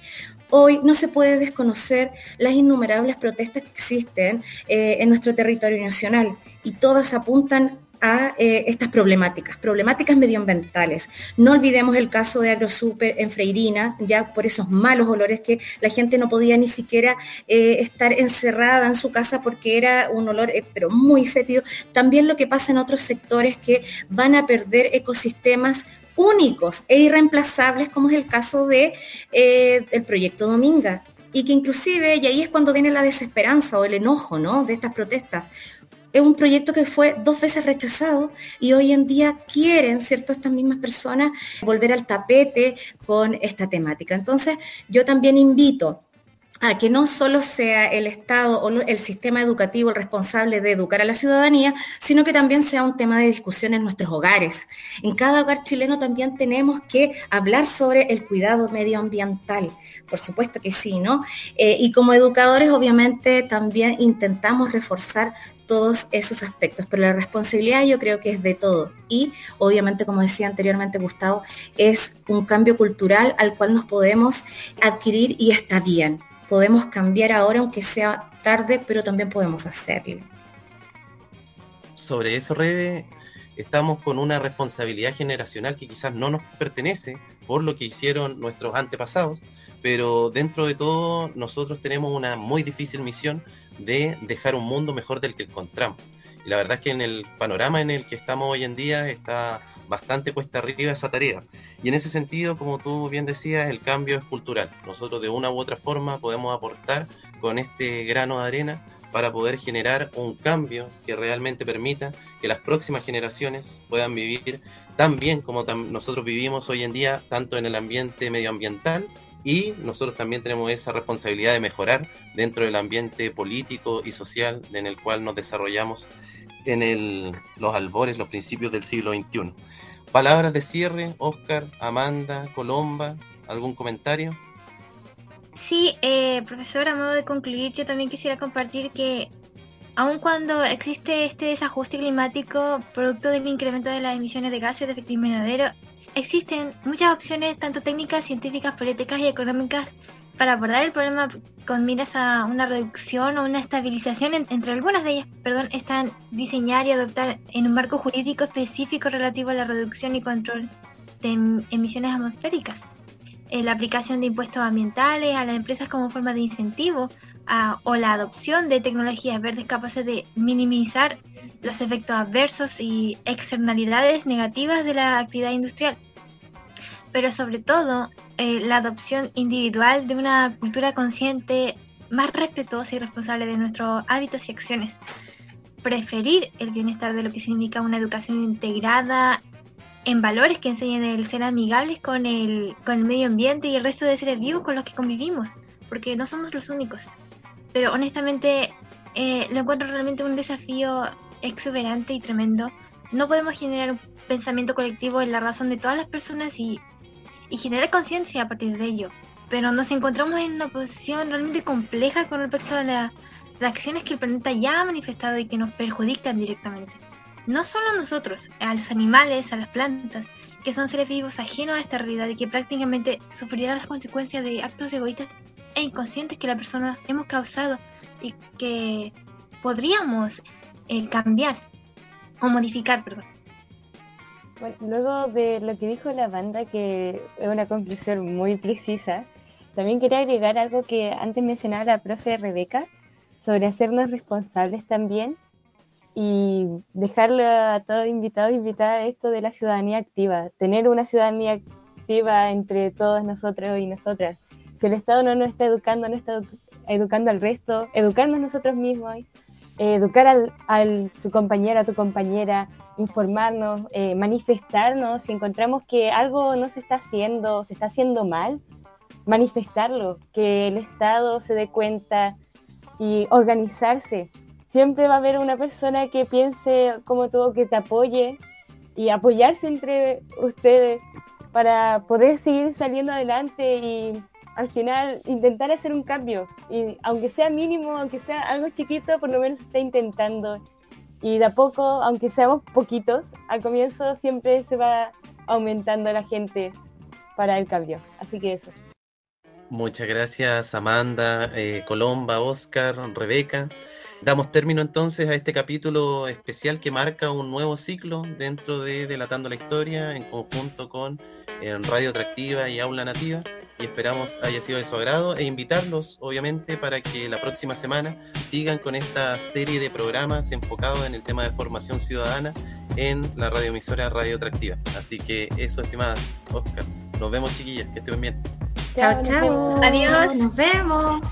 Hoy no se puede desconocer las innumerables protestas que existen eh, en nuestro territorio nacional y todas apuntan a eh, estas problemáticas, problemáticas medioambientales. No olvidemos el caso de AgroSuper en Freirina, ya por esos malos olores que la gente no podía ni siquiera eh, estar encerrada en su casa porque era un olor eh, pero muy fétido. También lo que pasa en otros sectores que van a perder ecosistemas únicos e irreemplazables, como es el caso de, del proyecto Dominga, y que inclusive, y ahí es cuando viene la desesperanza o el enojo ¿no? de estas protestas, es un proyecto que fue dos veces rechazado y hoy en día quieren, ¿cierto?, estas mismas personas volver al tapete con esta temática. Entonces, yo también invito a que no solo sea el Estado o el sistema educativo el responsable de educar a la ciudadanía, sino que también sea un tema de discusión en nuestros hogares. En cada hogar chileno también tenemos que hablar sobre el cuidado medioambiental, por supuesto que sí, ¿no? Eh, y como educadores, obviamente, también intentamos reforzar todos esos aspectos, pero la responsabilidad yo creo que es de todo. Y obviamente, como decía anteriormente Gustavo, es un cambio cultural al cual nos podemos adquirir y está bien podemos cambiar ahora, aunque sea tarde, pero también podemos hacerlo. Sobre eso, Rebe, estamos con una responsabilidad generacional que quizás no nos pertenece por lo que hicieron nuestros antepasados, pero dentro de todo nosotros tenemos una muy difícil misión de dejar un mundo mejor del que encontramos. Y la verdad es que en el panorama en el que estamos hoy en día está bastante cuesta arriba esa tarea. Y en ese sentido, como tú bien decías, el cambio es cultural. Nosotros de una u otra forma podemos aportar con este grano de arena para poder generar un cambio que realmente permita que las próximas generaciones puedan vivir tan bien como nosotros vivimos hoy en día, tanto en el ambiente medioambiental y nosotros también tenemos esa responsabilidad de mejorar dentro del ambiente político y social en el cual nos desarrollamos en el, los albores, los principios del siglo XXI. Palabras de cierre, Oscar, Amanda, Colomba, ¿algún comentario? Sí, eh, profesor, a modo de concluir, yo también quisiera compartir que aun cuando existe este desajuste climático producto del incremento de las emisiones de gases de efecto invernadero, existen muchas opciones, tanto técnicas, científicas, políticas y económicas, para abordar el problema con miras a una reducción o una estabilización, entre algunas de ellas, están diseñar y adoptar en un marco jurídico específico relativo a la reducción y control de em, emisiones atmosféricas. Eh, la aplicación de impuestos ambientales a las empresas como forma de incentivo o la adopción de tecnologías verdes capaces de minimizar los efectos adversos y externalidades negativas de la actividad industrial pero sobre todo eh, la adopción individual de una cultura consciente más respetuosa y responsable de nuestros hábitos y acciones. Preferir el bienestar de lo que significa una educación integrada en valores que enseñen el ser amigables con el, con el medio ambiente y el resto de seres vivos con los que convivimos, porque no somos los únicos. Pero honestamente eh, lo encuentro realmente un desafío exuberante y tremendo. No podemos generar un pensamiento colectivo en la razón de todas las personas y y generar conciencia a partir de ello. Pero nos encontramos en una posición realmente compleja con respecto a las acciones que el planeta ya ha manifestado y que nos perjudican directamente. No solo a nosotros, a los animales, a las plantas, que son seres vivos ajenos a esta realidad y que prácticamente sufrirán las consecuencias de actos egoístas e inconscientes que la persona hemos causado y que podríamos eh, cambiar o modificar, perdón. Bueno, luego de lo que dijo la banda, que es una conclusión muy precisa, también quería agregar algo que antes mencionaba la profe Rebeca, sobre hacernos responsables también y dejarle a todos invitados invitar esto de la ciudadanía activa, tener una ciudadanía activa entre todos nosotros y nosotras. Si el Estado no nos está educando, no está educando al resto, educarnos nosotros mismos, educar al, al tu compañero, a tu compañera, informarnos, eh, manifestarnos, si encontramos que algo no se está haciendo, se está haciendo mal, manifestarlo, que el Estado se dé cuenta y organizarse. Siempre va a haber una persona que piense como tú, que te apoye y apoyarse entre ustedes para poder seguir saliendo adelante y al final intentar hacer un cambio. Y aunque sea mínimo, aunque sea algo chiquito, por lo menos está intentando y de a poco, aunque seamos poquitos, al comienzo siempre se va aumentando la gente para el cambio. Así que eso. Muchas gracias Amanda, eh, Colomba, Oscar, Rebeca. Damos término entonces a este capítulo especial que marca un nuevo ciclo dentro de Delatando la Historia en conjunto con eh, Radio Atractiva y Aula Nativa y esperamos haya sido de su agrado e invitarlos obviamente para que la próxima semana sigan con esta serie de programas enfocados en el tema de formación ciudadana en la radioemisora Radio Atractiva. Así que eso, estimadas, Oscar. Nos vemos chiquillas, que estén bien. Chao, chao. Adiós. Nos vemos.